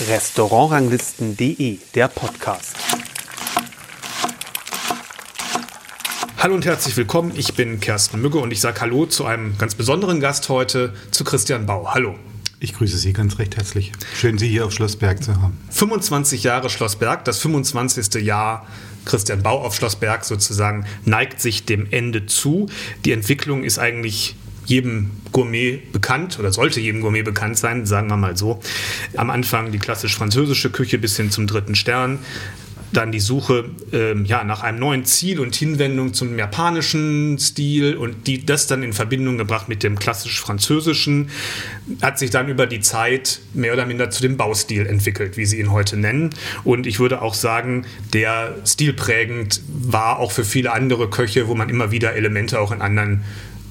Restaurantranglisten.de, der Podcast. Hallo und herzlich willkommen. Ich bin Kersten Mügge und ich sage Hallo zu einem ganz besonderen Gast heute, zu Christian Bau. Hallo. Ich grüße Sie ganz recht herzlich. Schön, Sie hier auf Schlossberg zu haben. 25 Jahre Schlossberg, das 25. Jahr Christian Bau auf Schlossberg sozusagen neigt sich dem Ende zu. Die Entwicklung ist eigentlich jedem Gourmet bekannt oder sollte jedem Gourmet bekannt sein, sagen wir mal so. Am Anfang die klassisch französische Küche bis hin zum dritten Stern dann die Suche ähm, ja, nach einem neuen Ziel und Hinwendung zum japanischen Stil und die, das dann in Verbindung gebracht mit dem klassisch-französischen, hat sich dann über die Zeit mehr oder minder zu dem Baustil entwickelt, wie sie ihn heute nennen. Und ich würde auch sagen, der stilprägend war auch für viele andere Köche, wo man immer wieder Elemente auch in anderen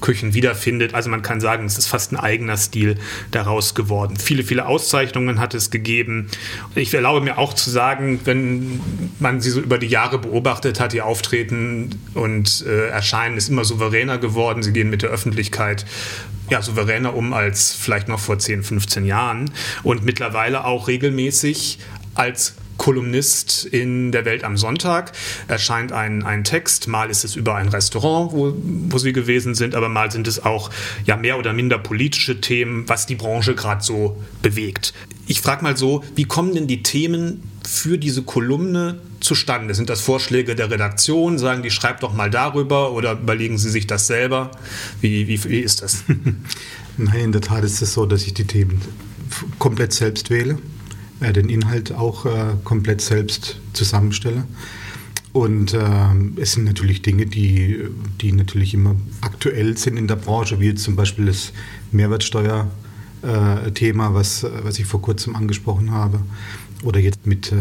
Küchen wiederfindet. Also man kann sagen, es ist fast ein eigener Stil daraus geworden. Viele, viele Auszeichnungen hat es gegeben. Ich erlaube mir auch zu sagen, wenn man sie so über die Jahre beobachtet hat, ihr Auftreten und äh, Erscheinen ist immer souveräner geworden. Sie gehen mit der Öffentlichkeit ja, souveräner um als vielleicht noch vor 10, 15 Jahren und mittlerweile auch regelmäßig als Kolumnist in der Welt am Sonntag erscheint ein, ein Text. Mal ist es über ein Restaurant, wo, wo sie gewesen sind, aber mal sind es auch ja, mehr oder minder politische Themen, was die Branche gerade so bewegt. Ich frage mal so, wie kommen denn die Themen für diese Kolumne zustande? Sind das Vorschläge der Redaktion? Sagen die, schreibt doch mal darüber oder überlegen Sie sich das selber? Wie, wie, wie ist das? Nein, in der Tat ist es so, dass ich die Themen komplett selbst wähle äh, den Inhalt auch äh, komplett selbst zusammenstelle. Und äh, es sind natürlich Dinge, die, die natürlich immer aktuell sind in der Branche, wie zum Beispiel das Mehrwertsteuer-Thema, äh, was, was ich vor kurzem angesprochen habe. Oder jetzt mit, äh,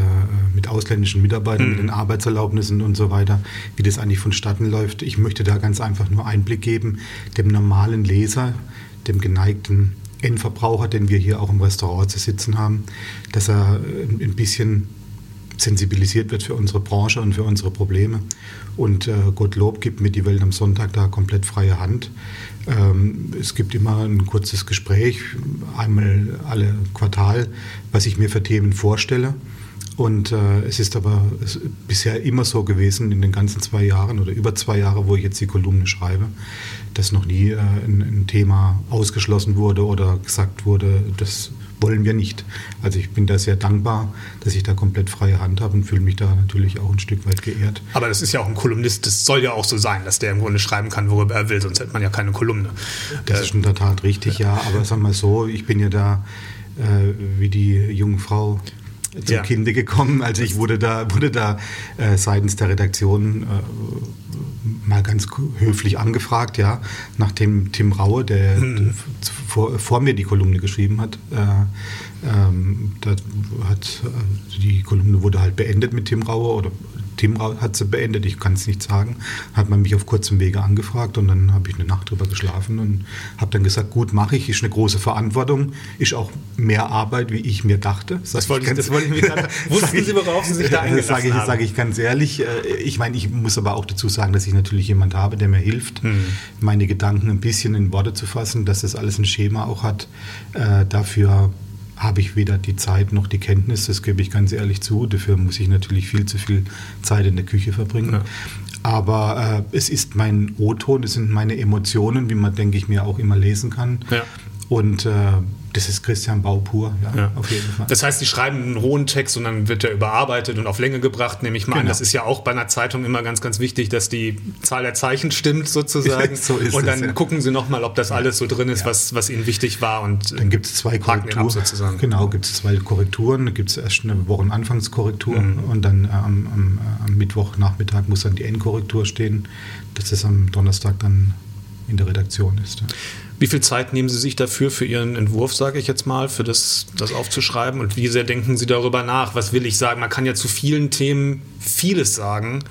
mit ausländischen Mitarbeitern, mhm. mit den Arbeitserlaubnissen und so weiter, wie das eigentlich vonstatten läuft. Ich möchte da ganz einfach nur Einblick geben, dem normalen Leser, dem geneigten Endverbraucher, den wir hier auch im Restaurant zu sitzen haben, dass er äh, ein bisschen sensibilisiert wird für unsere Branche und für unsere Probleme. Und äh, Gottlob gibt mir die Welt am Sonntag da komplett freie Hand. Ähm, es gibt immer ein kurzes Gespräch, einmal alle Quartal, was ich mir für Themen vorstelle. Und äh, es ist aber bisher immer so gewesen in den ganzen zwei Jahren oder über zwei Jahre, wo ich jetzt die Kolumne schreibe, dass noch nie äh, ein, ein, Thema ausgeschlossen wurde oder gesagt wurde, das wollen wir nicht. Also ich bin da sehr dankbar, dass ich da komplett freie Hand habe und fühle mich da natürlich auch ein Stück weit geehrt. Aber das ist ja auch ein Kolumnist, das soll ja auch so sein, dass der im Grunde schreiben kann, worüber er will, sonst hätte man ja keine Kolumne. Das äh, ist in der Tat richtig, ja. Aber sagen wir mal so, ich bin ja da äh, wie die junge Frau zum ja. Kinde gekommen. Also ich wurde da, wurde da äh, seitens der Redaktion äh, mal ganz höflich angefragt, ja, nachdem Tim Raue, der hm. vor, vor, mir die Kolumne geschrieben hat, äh, ähm, da hat äh, die Kolumne wurde halt beendet mit Tim Raue oder Tim hat sie beendet, ich kann es nicht sagen. Hat man mich auf kurzem Wege angefragt und dann habe ich eine Nacht drüber geschlafen und habe dann gesagt, gut, mache ich, ist eine große Verantwortung, ist auch mehr Arbeit, wie ich mir dachte. Das wollte, ich, das wollte ich mir gerade, wussten Sie, worauf Sie sich da eingelassen sage ich, haben? Sage ich ganz ehrlich. Äh, ich meine, ich muss aber auch dazu sagen, dass ich natürlich jemand habe, der mir hilft, hm. meine Gedanken ein bisschen in Worte zu fassen, dass das alles ein Schema auch hat. Äh, dafür habe ich weder die Zeit noch die Kenntnis, das gebe ich ganz ehrlich zu. Dafür muss ich natürlich viel zu viel Zeit in der Küche verbringen. Ja. Aber äh, es ist mein O-Ton, es sind meine Emotionen, wie man, denke ich, mir auch immer lesen kann. Ja. Und äh, das ist Christian Bau pur, ja, ja, auf jeden Fall. Das heißt, die schreiben einen rohen Text und dann wird der überarbeitet und auf Länge gebracht, nehme ich mal genau. an. Das ist ja auch bei einer Zeitung immer ganz, ganz wichtig, dass die Zahl der Zeichen stimmt sozusagen. so ist und dann es, ja. gucken sie nochmal, ob das alles so drin ist, was, was ihnen wichtig war. Und dann gibt es zwei Korrekturen. sozusagen. Genau, gibt es zwei Korrekturen. Da gibt es erst eine Wochenanfangskorrektur mhm. und dann äh, am, am, am Mittwochnachmittag muss dann die Endkorrektur stehen, dass das am Donnerstag dann in der Redaktion ist. Wie viel Zeit nehmen Sie sich dafür, für Ihren Entwurf, sage ich jetzt mal, für das, das aufzuschreiben? Und wie sehr denken Sie darüber nach? Was will ich sagen? Man kann ja zu vielen Themen vieles sagen.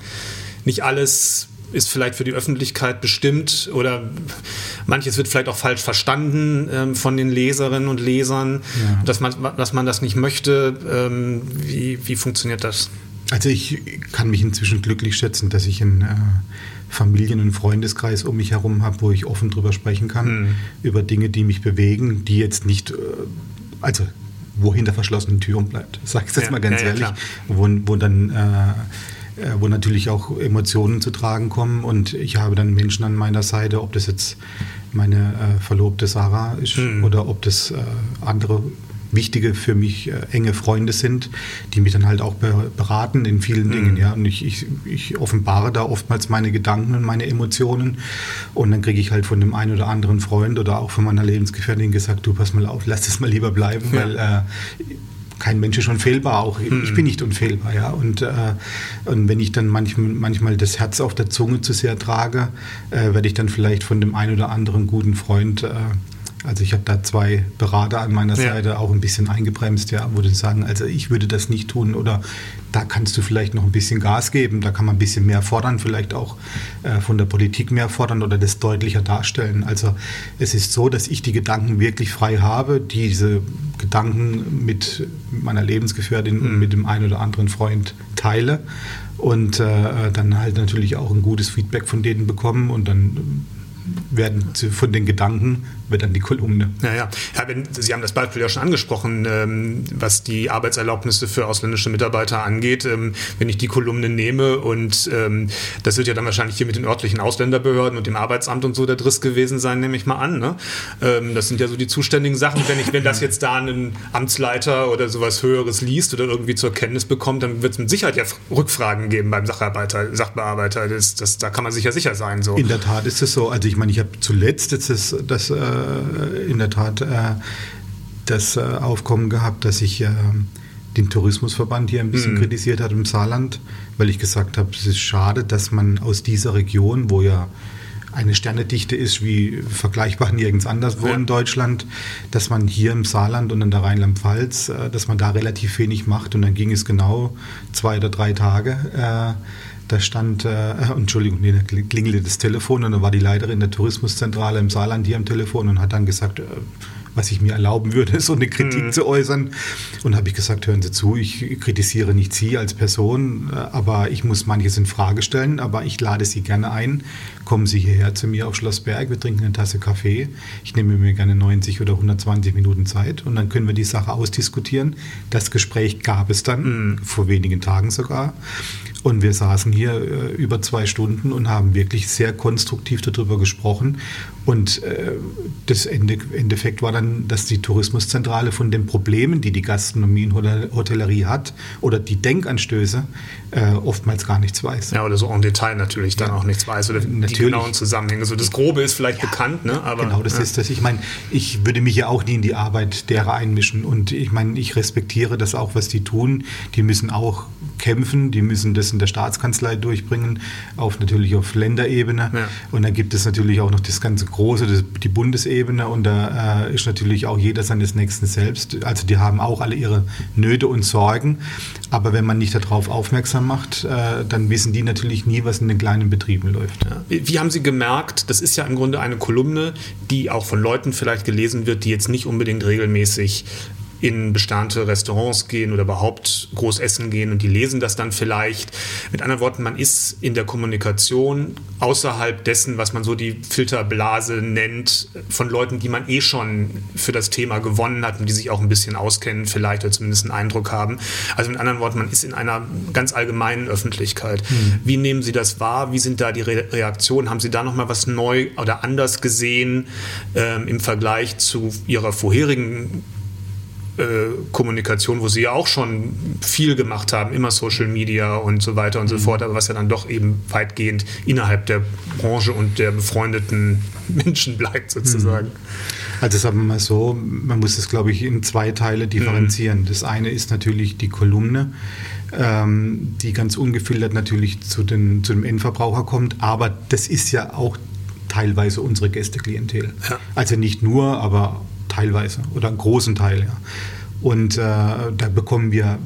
Nicht alles ist vielleicht für die Öffentlichkeit bestimmt oder manches wird vielleicht auch falsch verstanden ähm, von den Leserinnen und Lesern, ja. dass, man, dass man das nicht möchte. Ähm, wie, wie funktioniert das? Also ich kann mich inzwischen glücklich schätzen, dass ich ein äh, Familien- und Freundeskreis um mich herum habe, wo ich offen drüber sprechen kann, mhm. über Dinge, die mich bewegen, die jetzt nicht, äh, also wo hinter verschlossenen Türen bleibt. Sag ich jetzt Ja, mal ganz ja, ehrlich, wo, wo dann äh, äh, wo natürlich auch Emotionen zu tragen kommen und ich habe dann Menschen an meiner Seite, ob das jetzt meine äh, Verlobte Sarah ist Mhm. oder ob das äh, andere wichtige für mich äh, enge Freunde sind, die mich dann halt auch be beraten in vielen Dingen, ja. Und ich, ich, ich offenbare da oftmals meine Gedanken und meine Emotionen und dann kriege ich halt von dem einen oder anderen Freund oder auch von meiner Lebensgefährtin gesagt, du pass mal auf, lass das mal lieber bleiben, Ja. weil äh, kein Mensch ist unfehlbar, auch ich bin nicht unfehlbar, ja. Und, äh, und wenn ich dann manchmal, manchmal das Herz auf der Zunge zu sehr trage, äh, werde ich dann vielleicht von dem einen oder anderen guten Freund, äh, also ich habe da zwei Berater an meiner Ja. Seite auch ein bisschen eingebremst, ja, wo die sagen, also ich würde das nicht tun oder da kannst du vielleicht noch ein bisschen Gas geben, da kann man ein bisschen mehr fordern, vielleicht auch äh, von der Politik mehr fordern oder das deutlicher darstellen. Also es ist so, dass ich die Gedanken wirklich frei habe, diese Gedanken mit meiner Lebensgefährtin und mit dem einen oder anderen Freund teile und äh, dann halt natürlich auch ein gutes Feedback von denen bekommen und dann werden von den Gedanken wird dann die Kolumne. Ja, ja. ja wenn, Sie haben das Beispiel ja schon angesprochen, ähm, was die Arbeitserlaubnisse für ausländische Mitarbeiter angeht. Ähm, wenn ich die Kolumne nehme und ähm, das wird ja dann wahrscheinlich hier mit den örtlichen Ausländerbehörden und dem Arbeitsamt und so der Driss gewesen sein, nehme ich mal an. Ne? Ähm, das sind ja so die zuständigen Sachen. Wenn ich, wenn das jetzt da ein Amtsleiter oder sowas Höheres liest oder irgendwie zur Kenntnis bekommt, dann wird es mit Sicherheit ja Rückfragen geben beim Sacharbeiter, Sachbearbeiter. Das, das, da kann man sich ja sicher sein. So. In der Tat ist es so. Also ich meine, ich habe zuletzt jetzt das, das äh, in der Tat äh, das äh, Aufkommen gehabt, dass ich äh, den Tourismusverband hier ein bisschen Mhm. kritisiert habe im Saarland, weil ich gesagt habe, es ist schade, dass man aus dieser Region, wo ja eine Sternedichte ist wie vergleichbar nirgends anderswo Ja. in Deutschland, dass man hier im Saarland und in der Rheinland-Pfalz, äh, dass man da relativ wenig macht. Und dann ging es genau zwei oder drei Tage. Da stand, äh, Entschuldigung, nee, da kling- klingelte das Telefon und dann war die Leiterin der Tourismuszentrale im Saarland hier am Telefon und hat dann gesagt, äh, was ich mir erlauben würde, so eine Kritik zu äußern. Und habe ich gesagt, hören Sie zu, ich kritisiere nicht Sie als Person, äh, aber ich muss manches in Frage stellen, aber ich lade Sie gerne ein. Kommen Sie hierher zu mir auf Schloss Berg, wir trinken eine Tasse Kaffee. Ich nehme mir gerne 90 oder 120 Minuten Zeit und dann können wir die Sache ausdiskutieren. Das Gespräch gab es dann, vor wenigen Tagen sogar. Und wir saßen hier äh, über zwei Stunden und haben wirklich sehr konstruktiv darüber gesprochen. Und äh, das Ende, Endeffekt war dann, dass die Tourismuszentrale von den Problemen, die die Gastronomie und Hotel- Hotellerie hat, oder die Denkanstöße, äh, oftmals gar nichts weiß. Ja, oder so en Detail natürlich dann Ja. auch nichts weiß oder die Natürlich. genauen Zusammenhänge. So das Grobe ist vielleicht bekannt, ne? Aber genau, das ja. ist das. Ich meine, ich würde mich ja auch nie in die Arbeit derer einmischen. Und ich meine, ich respektiere das auch, was die tun. Die müssen auch kämpfen, die müssen das in der Staatskanzlei durchbringen, auf natürlich auf Länderebene. Ja. Und dann gibt es natürlich auch noch das ganze Große, das, die Bundesebene. Und da äh, ist natürlich auch jeder seines Nächsten selbst. Also die haben auch alle ihre Nöte und Sorgen. Aber wenn man nicht darauf aufmerksam macht, äh, dann wissen die natürlich nie, was in den kleinen Betrieben läuft. Ja. Wie wie haben Sie gemerkt, das ist ja im Grunde eine Kolumne, die auch von Leuten vielleicht gelesen wird, die jetzt nicht unbedingt regelmäßig in bestahnte Restaurants gehen oder überhaupt groß essen gehen und die lesen das dann vielleicht. Mit anderen Worten, man ist in der Kommunikation außerhalb dessen, was man so die Filterblase nennt, von Leuten, die man eh schon für das Thema gewonnen hat und die sich auch ein bisschen auskennen vielleicht oder zumindest einen Eindruck haben. Also mit anderen Worten, man ist in einer ganz allgemeinen Öffentlichkeit. Wie nehmen Sie das wahr? Wie sind da die Re Reaktionen? Haben Sie da noch mal was neu oder anders gesehen ähm, im Vergleich zu Ihrer vorherigen Kommunikation, wo sie ja auch schon viel gemacht haben, immer Social Media und so weiter und so fort, aber was ja dann doch eben weitgehend innerhalb der Branche und der befreundeten Menschen bleibt sozusagen. Also sagen wir mal so, man muss es, glaube ich, in zwei Teile differenzieren. Das eine ist natürlich die Kolumne, ähm, die ganz ungefiltert natürlich zu, den, zu dem Endverbraucher kommt, aber das ist ja auch teilweise unsere Gästeklientel. Ja. Also nicht nur, aber teilweise oder einen großen Teil. Ja. Und äh, da bekommen wir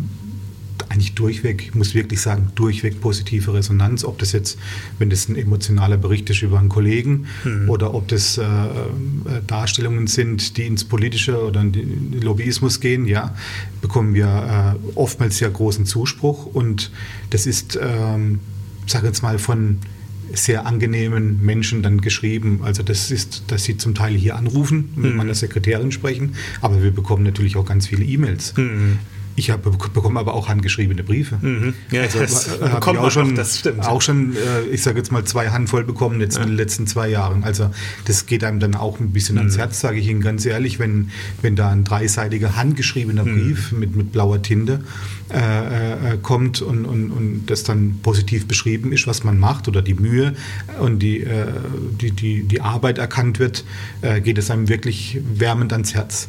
eigentlich durchweg, ich muss wirklich sagen, durchweg positive Resonanz. Ob das jetzt, wenn das ein emotionaler Bericht ist über einen Kollegen oder ob das äh, äh, Darstellungen sind, die ins Politische oder in den Lobbyismus gehen, ja, bekommen wir äh, oftmals sehr großen Zuspruch. Und das ist, ähm, sage jetzt mal, von sehr angenehmen Menschen dann geschrieben. Also das ist, dass sie zum Teil hier anrufen, mit mhm. meiner Sekretärin sprechen, aber wir bekommen natürlich auch ganz viele E-Mails. Mhm. Ich habe bekomme aber auch handgeschriebene Briefe. Mhm. Ja, also, das äh, bekommt auch schon, das stimmt. Auch schon, äh, ich sage jetzt mal zwei Handvoll bekommen jetzt ja. in den letzten zwei Jahren. Also das geht einem dann auch ein bisschen mhm. ans Herz, sage ich Ihnen ganz ehrlich, wenn, wenn da ein dreiseitiger handgeschriebener mhm. Brief mit, mit blauer Tinte äh, äh, kommt und, und, und das dann positiv beschrieben ist, was man macht oder die Mühe und die, äh, die, die, die Arbeit erkannt wird, äh, geht es einem wirklich wärmend ans Herz.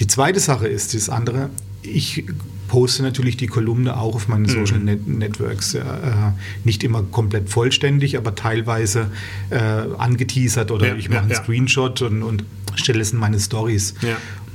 Die zweite Sache ist das andere, ich poste natürlich die Kolumne auch auf meinen mhm. Social Net Networks. Äh, nicht immer komplett vollständig, aber teilweise äh, angeteasert oder ja, ich mache ja, einen ja. Screenshot und, und stelle es in meine Stories.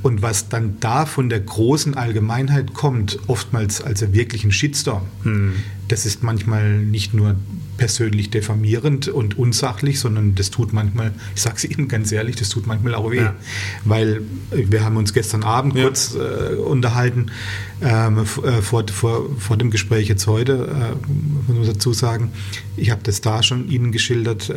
Und was dann da von der großen Allgemeinheit kommt, oftmals als wirklichen Shitstorm, mhm. das ist manchmal nicht nur persönlich diffamierend und unsachlich, sondern das tut manchmal, ich sage es Ihnen ganz ehrlich, das tut manchmal auch weh. Ja. Weil wir haben uns gestern Abend ja. kurz äh, unterhalten, ähm, äh, vor, vor, vor dem Gespräch jetzt heute, äh, muss man dazu sagen, ich habe das da schon Ihnen geschildert, äh,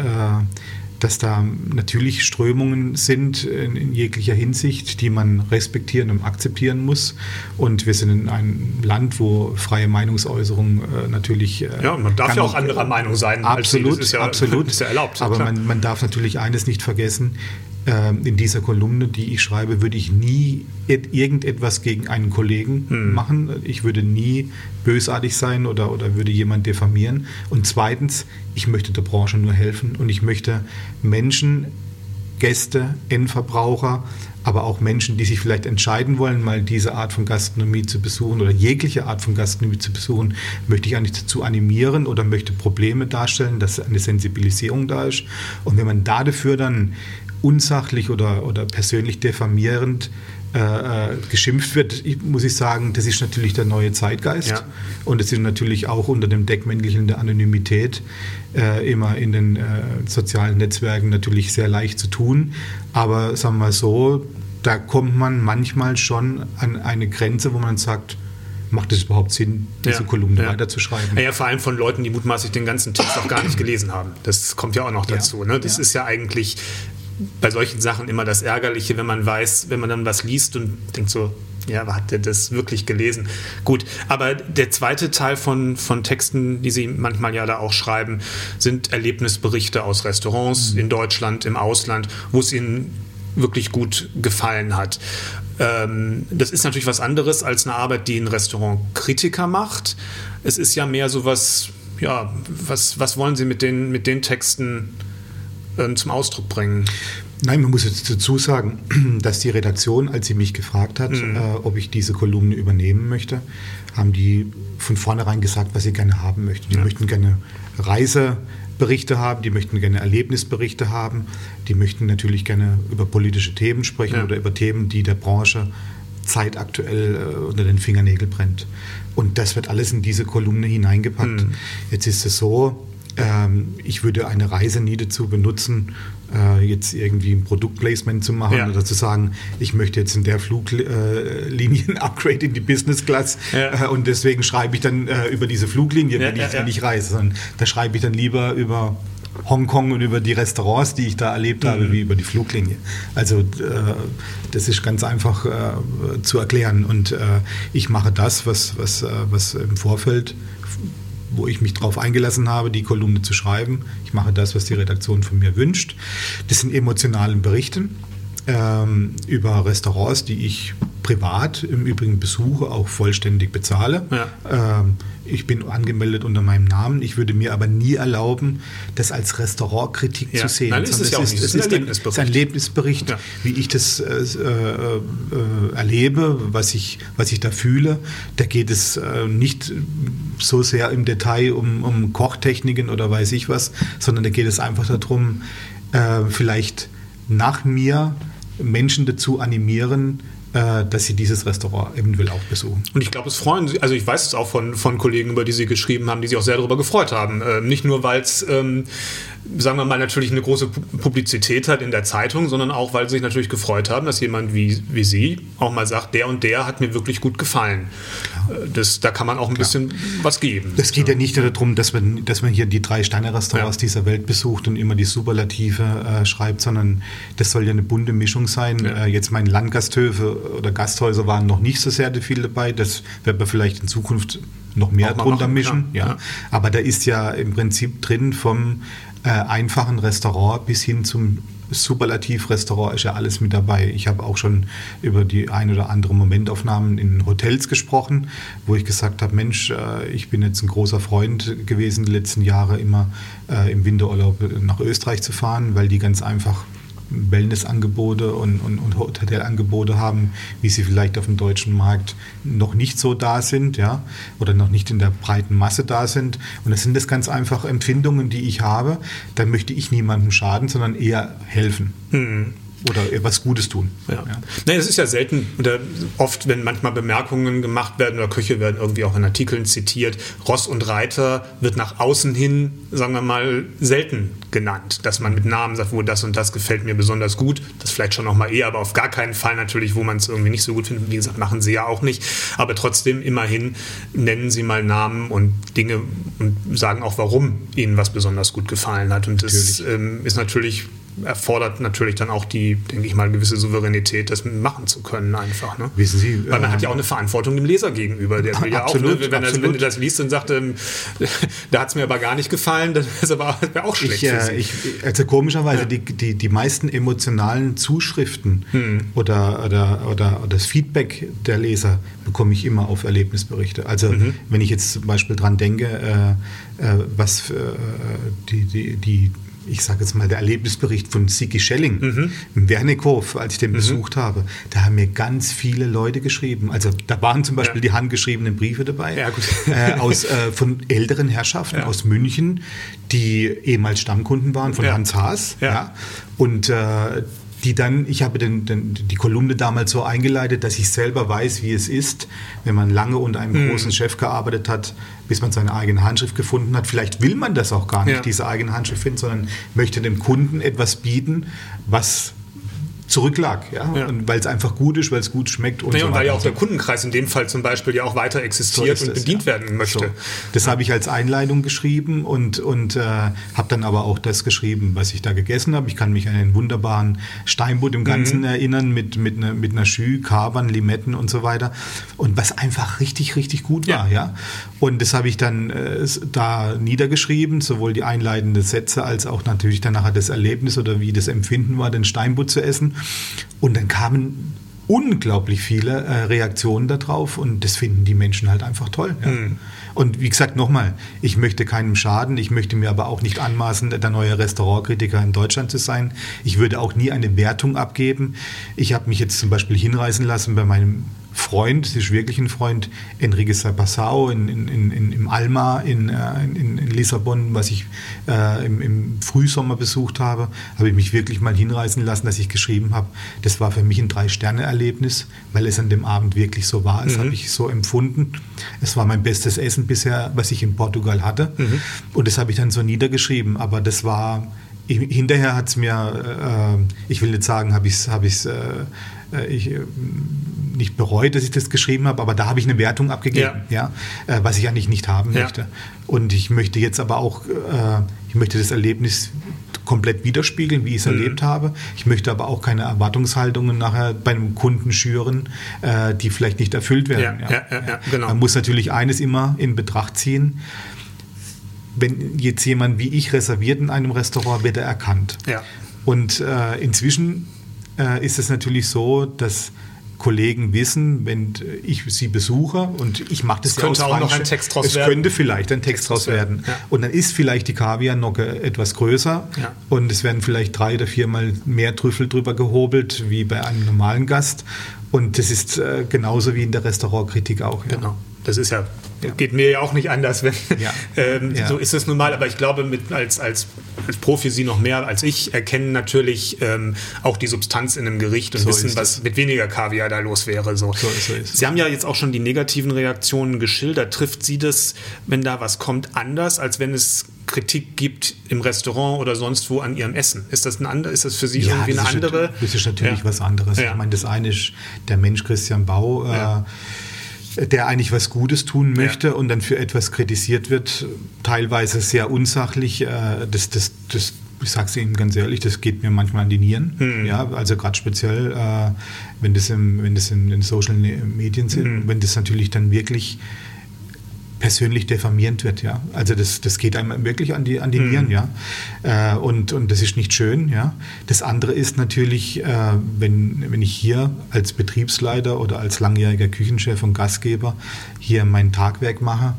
dass da natürlich Strömungen sind in, in, jeglicher Hinsicht, die man respektieren und akzeptieren muss. Und wir sind in einem Land, wo freie Meinungsäußerung äh, natürlich. Äh, ja, man darf ja auch anderer Meinung sein. Absolut, ist ja, absolut. Ist ja erlaubt. Aber man, man, darf natürlich eines nicht vergessen: in dieser Kolumne, die ich schreibe, würde ich nie irgendetwas gegen einen Kollegen hm. machen. Ich würde nie bösartig sein oder, oder würde jemand diffamieren. Und zweitens, ich möchte der Branche nur helfen und ich möchte Menschen, Gäste, Endverbraucher, aber auch Menschen, die sich vielleicht entscheiden wollen, mal diese Art von Gastronomie zu besuchen oder jegliche Art von Gastronomie zu besuchen, möchte ich eigentlich dazu animieren oder möchte Probleme darstellen, dass eine Sensibilisierung da ist. Und wenn man dafür dann unsachlich oder, oder persönlich diffamierend äh, äh, geschimpft wird, muss ich sagen, das ist natürlich der neue Zeitgeist. Ja. Und es ist natürlich auch unter dem Deckmäntelchen der Anonymität äh, immer in den äh, sozialen Netzwerken natürlich sehr leicht zu tun. Aber sagen wir mal so, da kommt man manchmal schon an eine Grenze, wo man sagt, macht es überhaupt Sinn, diese ja, Kolumne ja. weiterzuschreiben? Ja, ja, vor allem von Leuten, die mutmaßlich den ganzen Text auch gar nicht gelesen haben. Das kommt ja auch noch dazu. Ne? Das ist ja eigentlich bei solchen Sachen immer das Ärgerliche, wenn man weiß, wenn man dann was liest und denkt so, ja, hat der das wirklich gelesen? Gut, aber der zweite Teil von, von Texten, die Sie manchmal ja da auch schreiben, sind Erlebnisberichte aus Restaurants mhm. in Deutschland, im Ausland, wo es Ihnen wirklich gut gefallen hat. Ähm, das ist natürlich was anderes als eine Arbeit, die ein Restaurantkritiker macht. Es ist ja mehr so was, ja, was, was wollen Sie mit den, mit den Texten ähm, zum Ausdruck bringen? Nein, man muss jetzt dazu sagen, dass die Redaktion, als sie mich gefragt hat, mhm. äh, ob ich diese Kolumne übernehmen möchte, haben die von vornherein gesagt, was sie gerne haben möchten. Die ja. möchten gerne Reiseberichte haben, die möchten gerne Erlebnisberichte haben, die möchten natürlich gerne über politische Themen sprechen ja. oder über Themen, die der Branche zeitaktuell äh, unter den Fingernägeln brennt. Und das wird alles in diese Kolumne hineingepackt. Mhm. Jetzt ist es so, ähm, ich würde eine Reise nie dazu benutzen, äh, jetzt irgendwie ein Produktplacement zu machen ja. oder zu sagen, ich möchte jetzt in der Fluglinie ein Upgrade in die Business Class ja. äh, und deswegen schreibe ich dann äh, über diese Fluglinie, wenn, ich, wenn ich reise, sondern da schreibe ich dann lieber über Hongkong und über die Restaurants, die ich da erlebt habe, mhm. wie über die Fluglinie. Also äh, das ist ganz einfach äh, zu erklären. Und äh, ich mache das, was, was, äh, was im Vorfeld wo ich mich darauf eingelassen habe, die Kolumne zu schreiben. Ich mache das, was die Redaktion von mir wünscht. Das sind emotionale Berichte ähm, über Restaurants, die ich privat im Übrigen besuche, auch vollständig bezahle. Ja. Ähm, ich bin angemeldet unter meinem Namen. Ich würde mir aber nie erlauben, das als Restaurantkritik ja. zu sehen. Nein, ist es, ja auch nicht. Es ist, ein Erlebnisbericht, ein Erlebnisbericht ja. wie ich das äh, äh, erlebe, was ich, was ich da fühle. Da geht es äh, nicht so sehr im Detail um, um Kochtechniken oder weiß ich was, sondern da geht es einfach darum, äh, vielleicht nach mir Menschen dazu animieren, äh, dass sie dieses Restaurant eventuell auch besuchen. Und ich glaube, es freuen sie, also ich weiß es auch von, von Kollegen, über die sie geschrieben haben, die sich auch sehr darüber gefreut haben. Ähm, nicht nur, weil es ähm, sagen wir mal, natürlich eine große Publizität hat in der Zeitung, sondern auch, weil sie sich natürlich gefreut haben, dass jemand wie, wie Sie auch mal sagt, der und der hat mir wirklich gut gefallen. Ja. Äh, das, da kann man auch ein Klar. bisschen was geben. Das geht ja, ja nicht nur darum, dass man, dass man hier die drei Sterne-Restaurants ja. dieser Welt besucht und immer die Superlative äh, schreibt, sondern das soll ja eine bunte Mischung sein. Äh, jetzt meine Landgasthöfe oder Gasthäuser waren noch nicht so sehr viel dabei. Das wird man vielleicht in Zukunft noch mehr drunter machen, mischen. Ja. Aber da ist ja im Prinzip drin vom äh, einfachen Restaurant bis hin zum Superlativ-Restaurant ist ja alles mit dabei. Ich habe auch schon über die ein oder andere Momentaufnahmen in Hotels gesprochen, wo ich gesagt habe, Mensch, äh, ich bin jetzt ein großer Freund gewesen, die letzten Jahre immer äh, im Winterurlaub nach Österreich zu fahren, weil die ganz einfach Wellnessangebote und, und, und Hotelangebote haben, wie sie vielleicht auf dem deutschen Markt noch nicht so da sind, ja, oder noch nicht in der breiten Masse da sind. Und das sind das ganz einfach Empfindungen, die ich habe. Da möchte ich niemandem schaden, sondern eher helfen. Mhm oder etwas Gutes tun. Ja. Ja. Nein, es ist ja selten oder oft, wenn manchmal Bemerkungen gemacht werden oder Köche werden irgendwie auch in Artikeln zitiert, Ross und Reiter wird nach außen hin, sagen wir mal, selten genannt, dass man mit Namen sagt, wo das und das gefällt mir besonders gut, das vielleicht schon noch mal eher, aber auf gar keinen Fall natürlich, wo man es irgendwie nicht so gut findet. Wie gesagt, machen sie ja auch nicht, aber trotzdem immerhin nennen sie mal Namen und Dinge und sagen auch, warum ihnen was besonders gut gefallen hat. Und das ähm, ist natürlich erfordert natürlich dann auch die, denke ich mal, gewisse Souveränität, das machen zu können einfach. Ne? Wissen Sie, Weil man äh, hat ja auch eine Verantwortung dem Leser gegenüber. Der will ja absolut, auch, ne, wenn, er, wenn du das liest und sagt, ähm, da hat es mir aber gar nicht gefallen, dann ist aber auch schlecht. Ich, äh, ich, also komischerweise, ja. die, die, die meisten emotionalen Zuschriften hm. oder, oder, oder, oder, das Feedback der Leser bekomme ich immer auf Erlebnisberichte. Also mhm. wenn ich jetzt zum Beispiel dran denke, äh, äh was äh, die, die, die ich sage jetzt mal, der Erlebnisbericht von Siki Schelling mhm. im Wernickhof, als ich den mhm. besucht habe, da haben mir ganz viele Leute geschrieben. Also da waren zum Beispiel ja. die handgeschriebenen Briefe dabei ja, äh, aus, äh, von älteren Herrschaften ja. aus München, die ehemals Stammkunden waren von Hans Haas. Ja. Und äh, die dann, ich habe den, den, die Kolumne damals so eingeleitet, dass ich selber weiß, wie es ist, wenn man lange unter einem mhm. großen Chef gearbeitet hat, bis man seine eigene Handschrift gefunden hat. Vielleicht will man das auch gar nicht, ja. diese eigene Handschrift finden, sondern möchte dem Kunden etwas bieten, was zurücklag, ja, ja. weil es einfach gut ist, weil es gut schmeckt und, nee, so und weil ja auch der Kundenkreis in dem Fall zum Beispiel ja auch weiter existiert so und bedient ja. werden möchte. So. Das ja. habe ich als Einleitung geschrieben und, und äh, habe dann aber auch das geschrieben, was ich da gegessen habe. Ich kann mich an einen wunderbaren Steinbutt im Ganzen mhm. erinnern mit, mit, ne, mit einer Schü, Kapern, Limetten und so weiter und was einfach richtig, richtig gut war, ja. Und das habe ich dann äh, da niedergeschrieben, sowohl die einleitenden Sätze als auch natürlich dann nachher das Erlebnis oder wie das Empfinden war, den Steinbutt zu essen. Und dann kamen unglaublich viele äh, Reaktionen darauf und das finden die Menschen halt einfach toll. Ja. Mhm. Und wie gesagt, nochmal, ich möchte keinem schaden, ich möchte mir aber auch nicht anmaßen, der neue Restaurantkritiker in Deutschland zu sein. Ich würde auch nie eine Wertung abgeben. Ich habe mich jetzt zum Beispiel hinreißen lassen bei meinem Freund, es ist wirklich ein Freund, Enrique Sapassao in, in, in, im Alma in, äh, in, in, Lissabon, was ich äh, im, im, Frühsommer besucht habe, habe ich mich wirklich mal hinreißen lassen, dass ich geschrieben habe, das war für mich ein Drei-Sterne-Erlebnis, weil es an dem Abend wirklich so war. Das mhm. habe ich so empfunden. Es war mein bestes Essen bisher, was ich in Portugal hatte. Mhm. Und das habe ich dann so niedergeschrieben. Aber das war hinterher hat es mir, äh, ich will nicht sagen, habe ich es hab äh, äh, ich, äh, nicht bereut, dass ich das geschrieben habe, aber da habe ich eine Wertung abgegeben, ja. ja äh, was ich eigentlich nicht haben ja. möchte. Und ich möchte jetzt aber auch, äh, ich möchte das Erlebnis komplett widerspiegeln, wie ich es mhm. erlebt habe. Ich möchte aber auch keine Erwartungshaltungen nachher bei einem Kunden schüren, äh, die vielleicht nicht erfüllt werden. Ja. Genau. Man muss natürlich eines immer in Betracht ziehen wenn jetzt jemand wie ich reserviert in einem Restaurant, wird er erkannt. Ja. Und äh, inzwischen äh, ist es natürlich so, dass Kollegen wissen, wenn ich sie besuche und ich mache das es ja könnte auch noch ein Text draus es werden. Es könnte vielleicht ein Text, Text draus werden. Ja. Und dann ist vielleicht die Kaviarnocke etwas größer ja. und es werden vielleicht drei oder viermal mehr Trüffel drüber gehobelt wie bei einem normalen Gast. Und das ist äh, genauso wie in der Restaurantkritik auch. Ja. Genau das ist ja, ja, geht mir ja auch nicht anders, wenn ja. ähm, ja. so ist es nun mal. Aber ich glaube, mit, als, als, als Profi Sie noch mehr als ich erkennen natürlich ähm, auch die Substanz in einem Gericht und so wissen, was mit weniger Kaviar da los wäre. So. So, so Sie haben ja jetzt auch schon die negativen Reaktionen geschildert. Trifft Sie das, wenn da was kommt, anders, als wenn es Kritik gibt im Restaurant oder sonst wo an ihrem Essen. Ist das, ein ist das für Sie ja, irgendwie eine andere? Das ist natürlich ja. was anderes. Ja. Ich meine, das eine ist der Mensch Christian Bau. Äh, der eigentlich was Gutes tun möchte ja. und dann für etwas kritisiert wird, teilweise sehr unsachlich. Äh, das, das, das, ich sage es Ihnen ganz ehrlich, das geht mir manchmal an die Nieren. Mhm. Ja, also gerade speziell, äh, wenn das, im, wenn das in den Social Medien sind, mhm. wenn das natürlich dann wirklich persönlich diffamierend wird, ja. Also das, das geht einem wirklich an die, an die mhm. Nieren, ja. Äh, und, und das ist nicht schön, ja. Das andere ist natürlich, äh, wenn, wenn ich hier als Betriebsleiter oder als langjähriger Küchenchef und Gastgeber hier mein Tagwerk mache,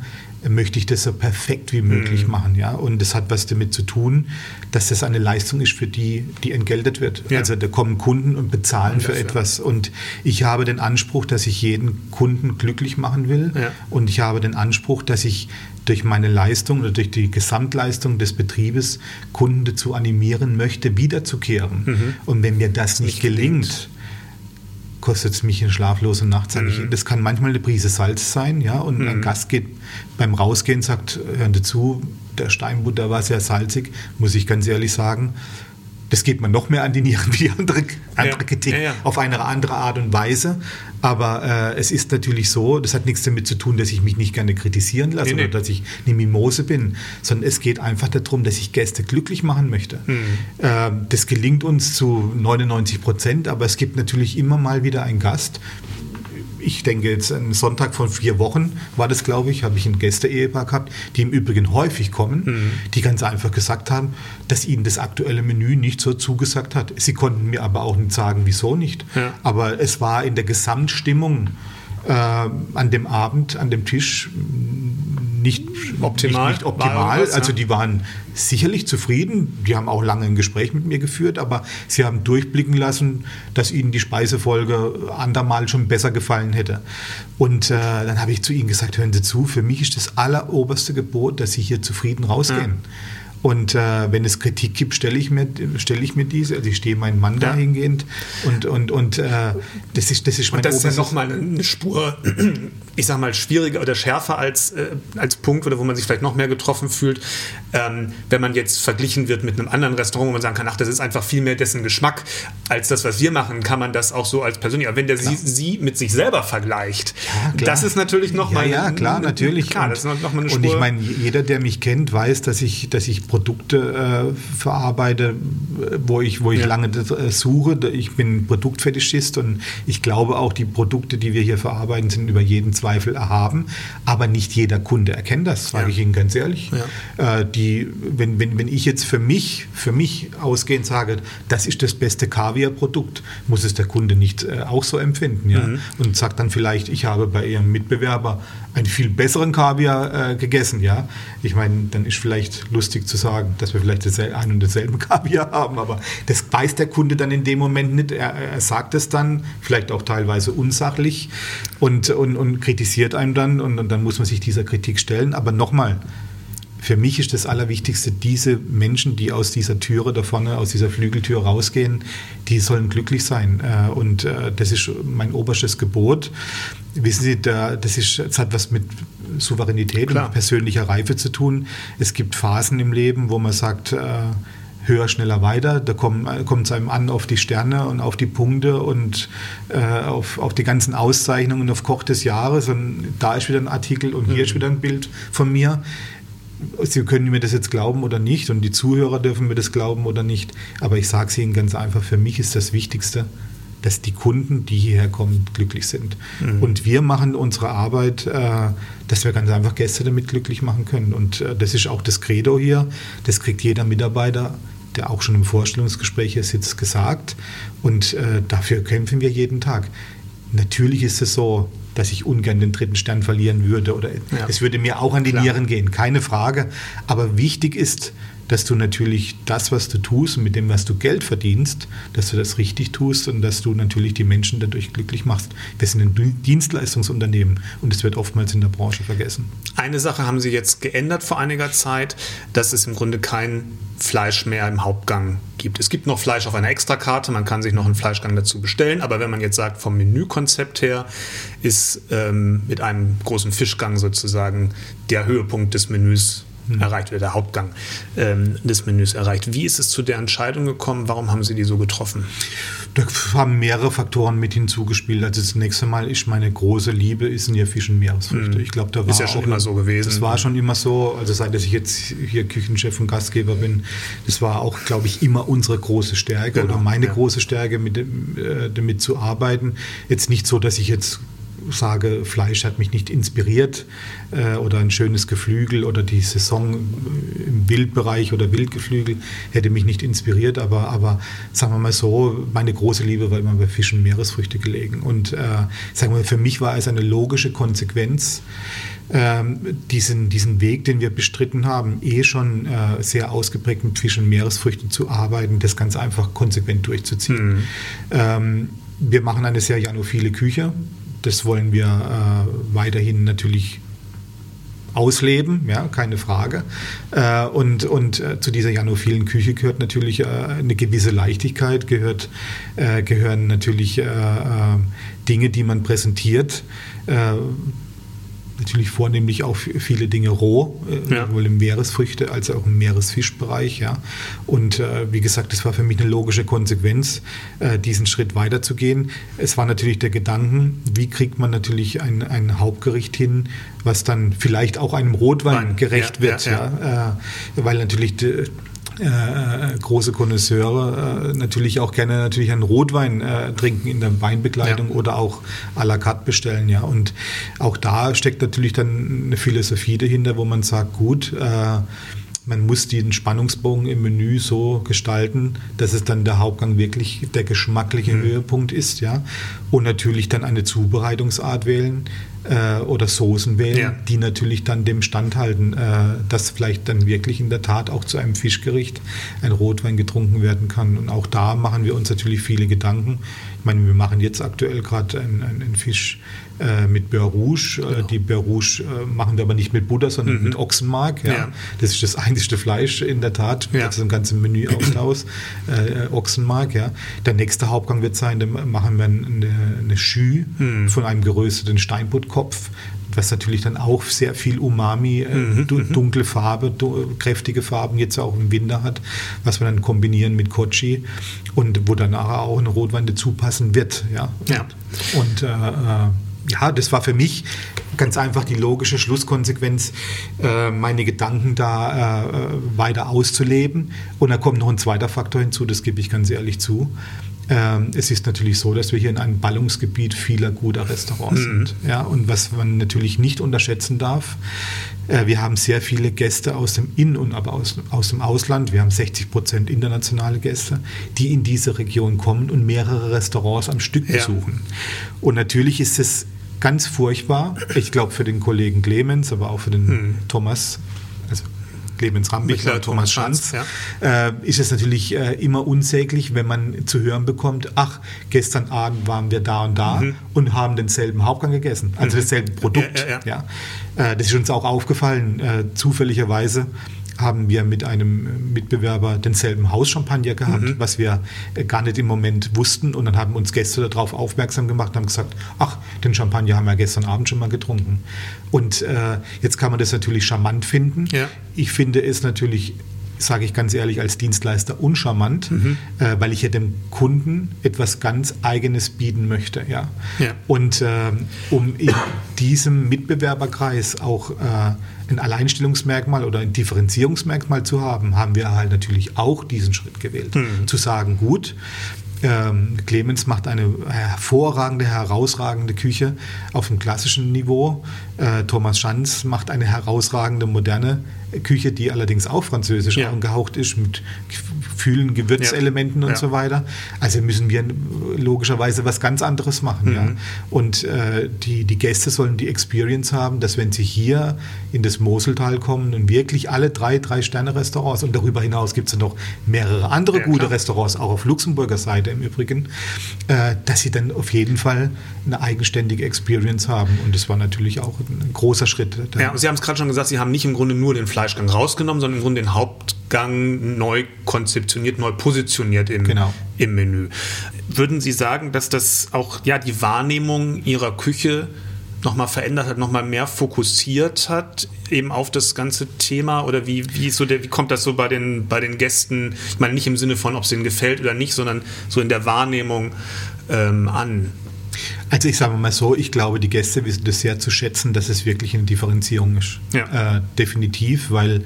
möchte ich das so perfekt wie möglich mhm. machen. Ja? Und das hat was damit zu tun, dass das eine Leistung ist, für die, die entgeltet wird. Ja. Also da kommen Kunden und bezahlen und für etwas. Und ich habe den Anspruch, dass ich jeden Kunden glücklich machen will. Ja. Und ich habe den Anspruch, dass ich durch meine Leistung oder durch die Gesamtleistung des Betriebes Kunden dazu animieren möchte, wiederzukehren. Mhm. Und wenn mir das nicht, nicht gelingt kostet es mich eine schlaflose Nacht. Mhm. Das kann manchmal eine Prise Salz sein, ja, und mhm. ein Gast geht beim Rausgehen, sagt, hören Sie zu, der Steinbutter war sehr salzig, muss ich ganz ehrlich sagen das geht man noch mehr an die Nieren wie die andere, andere ja, Kritik ja, ja. auf eine andere Art und Weise. Aber äh, es ist natürlich so, das hat nichts damit zu tun, dass ich mich nicht gerne kritisieren lasse nee, oder nee. dass ich eine Mimose bin, sondern es geht einfach darum, dass ich Gäste glücklich machen möchte. Mhm. Äh, das gelingt uns zu 99 Prozent, aber es gibt natürlich immer mal wieder einen Gast, ich denke jetzt einen Sonntag von vier Wochen war das, glaube ich, habe ich ein Gäste-Ehepaar gehabt, die im Übrigen häufig kommen, mhm. die ganz einfach gesagt haben, dass ihnen das aktuelle Menü nicht so zugesagt hat. Sie konnten mir aber auch nicht sagen, wieso nicht. Ja. Aber es war in der Gesamtstimmung äh, an dem Abend, an dem Tisch nicht optimal. Nicht, nicht optimal. Was, also die waren sicherlich zufrieden. Die haben auch lange ein Gespräch mit mir geführt, aber sie haben durchblicken lassen, dass ihnen die Speisefolge andermal schon besser gefallen hätte. Und äh, dann habe ich zu ihnen gesagt, hören Sie zu, für mich ist das alleroberste Gebot, dass Sie hier zufrieden rausgehen. Ja. Und äh, wenn es Kritik gibt, stelle ich, mir, ich mir diese. Also ich stehe meinen Mann ja. dahingehend und, und, und äh, das ist, das ist mein Und das ist ja nochmal eine Spur, ich sag mal, schwieriger oder schärfer als, äh, als Punkt, oder wo man sich vielleicht noch mehr getroffen fühlt, ähm, wenn man jetzt verglichen wird mit einem anderen Restaurant, wo man sagen kann, ach, das ist einfach viel mehr dessen Geschmack als das, was wir machen, kann man das auch so als persönlich. Aber wenn der sie, sie, mit sich selber vergleicht, ja, das ist natürlich nochmal. Ja, ja, klar, natürlich. Klar, das ist noch mal eine Spur. Und ich meine, jeder, der mich kennt, weiß, dass ich, dass ich Produkte äh, verarbeite, wo ich, wo ich ja. lange äh, suche. Ich bin Produktfetischist und ich glaube auch, die Produkte, die wir hier verarbeiten, sind über jeden Zweifel erhaben. Aber nicht jeder Kunde erkennt das, sage ja. ich Ihnen ganz ehrlich. Ja. Äh, die, wenn, wenn, wenn ich jetzt für mich, für mich ausgehend sage, das ist das beste Kaviar-Produkt, muss es der Kunde nicht äh, auch so empfinden. Ja? Mhm. Und sagt dann vielleicht, ich habe bei Ihrem Mitbewerber einen viel besseren Kaviar äh, gegessen. Ja? Ich meine, dann ist vielleicht lustig zu sagen, dass wir vielleicht ein und denselben Kaviar haben, aber das weiß der Kunde dann in dem Moment nicht. Er, er sagt es dann, vielleicht auch teilweise unsachlich und, und, und kritisiert einem dann und, und dann muss man sich dieser Kritik stellen. Aber nochmal, für mich ist das Allerwichtigste, diese Menschen, die aus dieser Türe da vorne, aus dieser Flügeltür rausgehen, die sollen glücklich sein. Äh, und äh, das ist mein oberstes Gebot. Wissen Sie, das, ist, das hat was mit Souveränität Klar. und persönlicher Reife zu tun. Es gibt Phasen im Leben, wo man sagt, äh, höher, schneller, weiter. Da kommt es einem an auf die Sterne und auf die Punkte und äh, auf, auf die ganzen Auszeichnungen und auf Koch des Jahres. Und da ist wieder ein Artikel und hier mhm. ist wieder ein Bild von mir. Sie können mir das jetzt glauben oder nicht und die Zuhörer dürfen mir das glauben oder nicht. Aber ich sage es Ihnen ganz einfach, für mich ist das Wichtigste, dass die Kunden, die hierher kommen, glücklich sind. Mhm. Und wir machen unsere Arbeit, äh, dass wir ganz einfach Gäste damit glücklich machen können. Und äh, das ist auch das Credo hier. Das kriegt jeder Mitarbeiter, der auch schon im Vorstellungsgespräch hier sitzt, gesagt. Und äh, dafür kämpfen wir jeden Tag. Natürlich ist es so, dass ich ungern den dritten Stern verlieren würde oder ja. es würde mir auch an die Klar. Nieren gehen, keine Frage. Aber wichtig ist, dass du natürlich das, was du tust und mit dem, was du Geld verdienst, dass du das richtig tust und dass du natürlich die Menschen dadurch glücklich machst. Wir sind ein Dienstleistungsunternehmen und es wird oftmals in der Branche vergessen. Eine Sache haben Sie jetzt geändert vor einiger Zeit, dass es im Grunde kein Fleisch mehr im Hauptgang gibt. Es gibt noch Fleisch auf einer Extrakarte, man kann sich noch einen Fleischgang dazu bestellen, aber wenn man jetzt sagt, vom Menükonzept her ist ähm, mit einem großen Fischgang sozusagen der Höhepunkt des Menüs hm. erreicht oder der Hauptgang ähm, des Menüs erreicht. Wie ist es zu der Entscheidung gekommen? Warum haben Sie die so getroffen? Da haben mehrere Faktoren mit hinzugespielt. Also das nächste Mal ist meine große Liebe ist ja Fisch und Meeresfrüchte. Hm. Ich glaube, da war ist ja schon immer so gewesen. Das war schon immer so. Also seit ich jetzt hier Küchenchef und Gastgeber bin, das war auch, glaube ich, immer unsere große Stärke genau, oder meine ja. große Stärke, mit, äh, damit zu arbeiten. Jetzt nicht so, dass ich jetzt sage, Fleisch hat mich nicht inspiriert äh, oder ein schönes Geflügel oder die Saison im Wildbereich oder Wildgeflügel hätte mich nicht inspiriert, aber, aber sagen wir mal so, meine große Liebe war immer bei Fisch und Meeresfrüchte gelegen. Und äh, sagen wir, für mich war es eine logische Konsequenz, ähm, diesen, diesen Weg, den wir bestritten haben, eh schon äh, sehr ausgeprägt mit Fisch und Meeresfrüchten zu arbeiten, das ganz einfach konsequent durchzuziehen. Mhm. Ähm, wir machen eine sehr janophile Küche das wollen wir äh, weiterhin natürlich ausleben, ja, keine Frage. Äh, und und äh, zu dieser janophilen Küche gehört natürlich äh, eine gewisse Leichtigkeit, gehört, äh, gehören natürlich äh, Dinge, die man präsentiert natürlich vornehmlich auch viele Dinge roh, äh, ja. sowohl im Meeresfrüchte als auch im Meeresfischbereich. Ja. Und äh, wie gesagt, das war für mich eine logische Konsequenz, äh, diesen Schritt weiterzugehen. Es war natürlich der Gedanken, wie kriegt man natürlich ein, ein Hauptgericht hin, was dann vielleicht auch einem Rotwein Wein. gerecht ja, wird. Ja, äh, weil natürlich die, äh, große Konnoisseure äh, natürlich auch gerne natürlich einen Rotwein äh, trinken in der Weinbegleitung ja. oder auch à la carte bestellen. Ja. Und auch da steckt natürlich dann eine Philosophie dahinter, wo man sagt, gut, äh, man muss den Spannungsbogen im Menü so gestalten, dass es dann der Hauptgang wirklich der geschmackliche mhm. Höhepunkt ist, ja. Und natürlich dann eine Zubereitungsart wählen, äh, oder Soßen wählen, ja. die natürlich dann dem standhalten, äh, dass vielleicht dann wirklich in der Tat auch zu einem Fischgericht ein Rotwein getrunken werden kann. Und auch da machen wir uns natürlich viele Gedanken. Ich meine, wir machen jetzt aktuell gerade einen, einen Fisch äh, mit Beurre Rouge. Äh, genau. Die Beurre Rouge äh, machen wir aber nicht mit Butter, sondern mhm. mit Ochsenmark. Ja. ja. Das ist das einzige Fleisch in der Tat, ja. das ist im ganzen Menü aus, äh, Ochsenmark. Ja. Der nächste Hauptgang wird sein, dann machen wir eine, eine Schü mhm. von einem gerösteten Steinbuttkopf was natürlich dann auch sehr viel Umami, mhm, mhm. dunkle Farbe, kräftige Farben jetzt auch im Winter hat, was wir dann kombinieren mit Kochi und wo dann auch eine Rotwein dazu passen wird. Ja. ja. Und äh, ja, das war für mich ganz einfach die logische Schlusskonsequenz, äh, meine Gedanken da äh, weiter auszuleben. Und da kommt noch ein zweiter Faktor hinzu, das gebe ich ganz ehrlich zu. Ähm, es ist natürlich so, dass wir hier in einem Ballungsgebiet vieler guter Restaurants mhm. sind. Ja, und was man natürlich nicht unterschätzen darf, äh, wir haben sehr viele Gäste aus dem In- und aber aus, aus dem Ausland. Wir haben 60 Prozent internationale Gäste, die in diese Region kommen und mehrere Restaurants am Stück besuchen. Ja. Und natürlich ist es ganz furchtbar. Ich glaube für den Kollegen Clemens, aber auch für den hm. Thomas, also Clemens Rambichler, Thomas Schanz, ja. äh, ist es natürlich äh, immer unsäglich, wenn man zu hören bekommt, ach, gestern Abend waren wir da und da mhm. und haben denselben Hauptgang gegessen, also mhm. dasselbe Produkt. Ja, ja, ja. Äh, das ist uns auch aufgefallen, äh, zufälligerweise haben wir mit einem Mitbewerber denselben Hauschampagner gehabt, mhm. was wir äh, gar nicht im Moment wussten. Und dann haben uns Gäste darauf aufmerksam gemacht und haben gesagt, ach, den Champagner haben wir gestern Abend schon mal getrunken. Und äh, jetzt kann man das natürlich charmant finden. Ja. Ich finde es natürlich sage ich ganz ehrlich, als Dienstleister uncharmant, mhm. äh, weil ich ja dem Kunden etwas ganz Eigenes bieten möchte. Ja? ja. Und äh, um in diesem Mitbewerberkreis auch äh, ein Alleinstellungsmerkmal oder ein Differenzierungsmerkmal zu haben, haben wir halt natürlich auch diesen Schritt gewählt. Mhm. Zu sagen, gut, ähm, Clemens macht eine hervorragende, herausragende Küche auf dem klassischen Niveau. Äh, Thomas Schanz macht eine herausragende, moderne Küche, die allerdings auch französisch Ja. angehaucht ist, mit vielen Gewürzelementen und Ja. so weiter. Also müssen wir logischerweise was ganz anderes machen. Ja. Mhm. Und äh, die, die Gäste sollen die Experience haben, dass wenn sie hier in das Moseltal kommen und wirklich alle drei, drei Sterne-Restaurants und darüber hinaus gibt es ja noch mehrere andere Ja, gute klar. Restaurants, auch auf Luxemburger Seite im Übrigen, äh, dass sie dann auf jeden Fall eine eigenständige Experience haben. Und das war natürlich auch ein großer Schritt. Ja, und Sie haben es gerade schon gesagt, Sie haben nicht im Grunde nur den Fleischgang rausgenommen, sondern im Grunde den Hauptgang neu konzeptioniert, neu positioniert im, Genau. im Menü. Würden Sie sagen, dass das auch ja, die Wahrnehmung Ihrer Küche nochmal verändert hat, nochmal mehr fokussiert hat, eben auf das ganze Thema? Oder wie, wie, so der, wie kommt das so bei den, bei den Gästen, ich meine nicht im Sinne von, ob es ihnen gefällt oder nicht, sondern so in der Wahrnehmung ähm, an? Also ich sage mal so, ich glaube, die Gäste wissen das sehr zu schätzen, dass es wirklich eine Differenzierung ist. Ja. Äh, definitiv, weil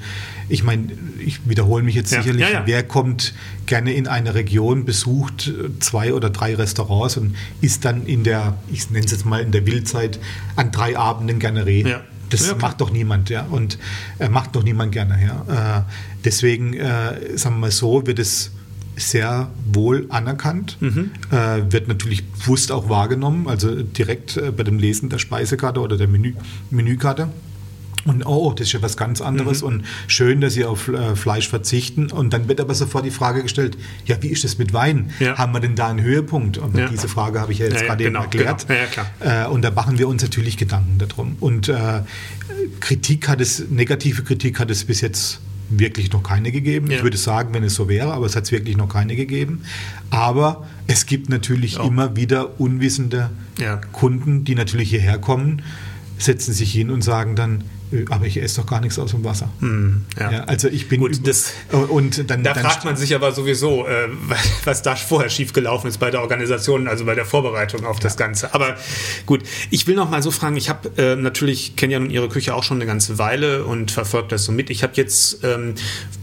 ich meine, ich wiederhole mich jetzt Ja. sicherlich, Ja, wer kommt gerne in eine Region, besucht zwei oder drei Restaurants und ist dann in der, ich nenne es jetzt mal in der Wildzeit, an drei Abenden gerne Reh. Ja. Das Ja, macht doch niemand, ja. Und äh, macht doch niemand gerne, ja. Äh, deswegen, äh, sagen wir mal so, wird es sehr wohl anerkannt, Mhm. äh, wird natürlich bewusst auch wahrgenommen, also direkt äh, bei dem Lesen der Speisekarte oder der Menü, Menükarte. Und oh, das ist ja was ganz anderes Mhm. und schön, dass Sie auf äh, Fleisch verzichten. Und dann wird aber sofort die Frage gestellt, ja, wie ist das mit Wein? Ja. Haben wir denn da einen Höhepunkt? Und Ja. diese Frage habe ich ja jetzt Ja, gerade genau, eben erklärt. genau. Äh, und da machen wir uns natürlich Gedanken darum. Und äh, Kritik hat es, negative Kritik hat es bis jetzt wirklich noch keine gegeben. Ja. Ich würde sagen, wenn es so wäre, aber es hat es wirklich noch keine gegeben. Aber es gibt natürlich Ja. immer wieder unwissende Ja. Kunden, die natürlich hierher kommen, setzen sich hin und sagen dann, "Äh, aber ich esse doch gar nichts aus dem Wasser. Hm, ja. Ja, also ich bin Gut, das- und dann, Da dann fragt man sich aber sowieso, äh, was da vorher schiefgelaufen ist bei der Organisation, also bei der Vorbereitung auf das Ganze. Aber gut, ich will noch mal so fragen, ich habe äh, natürlich, kenne ja nun Ihre Küche auch schon eine ganze Weile und verfolge das so mit. Ich habe jetzt ähm,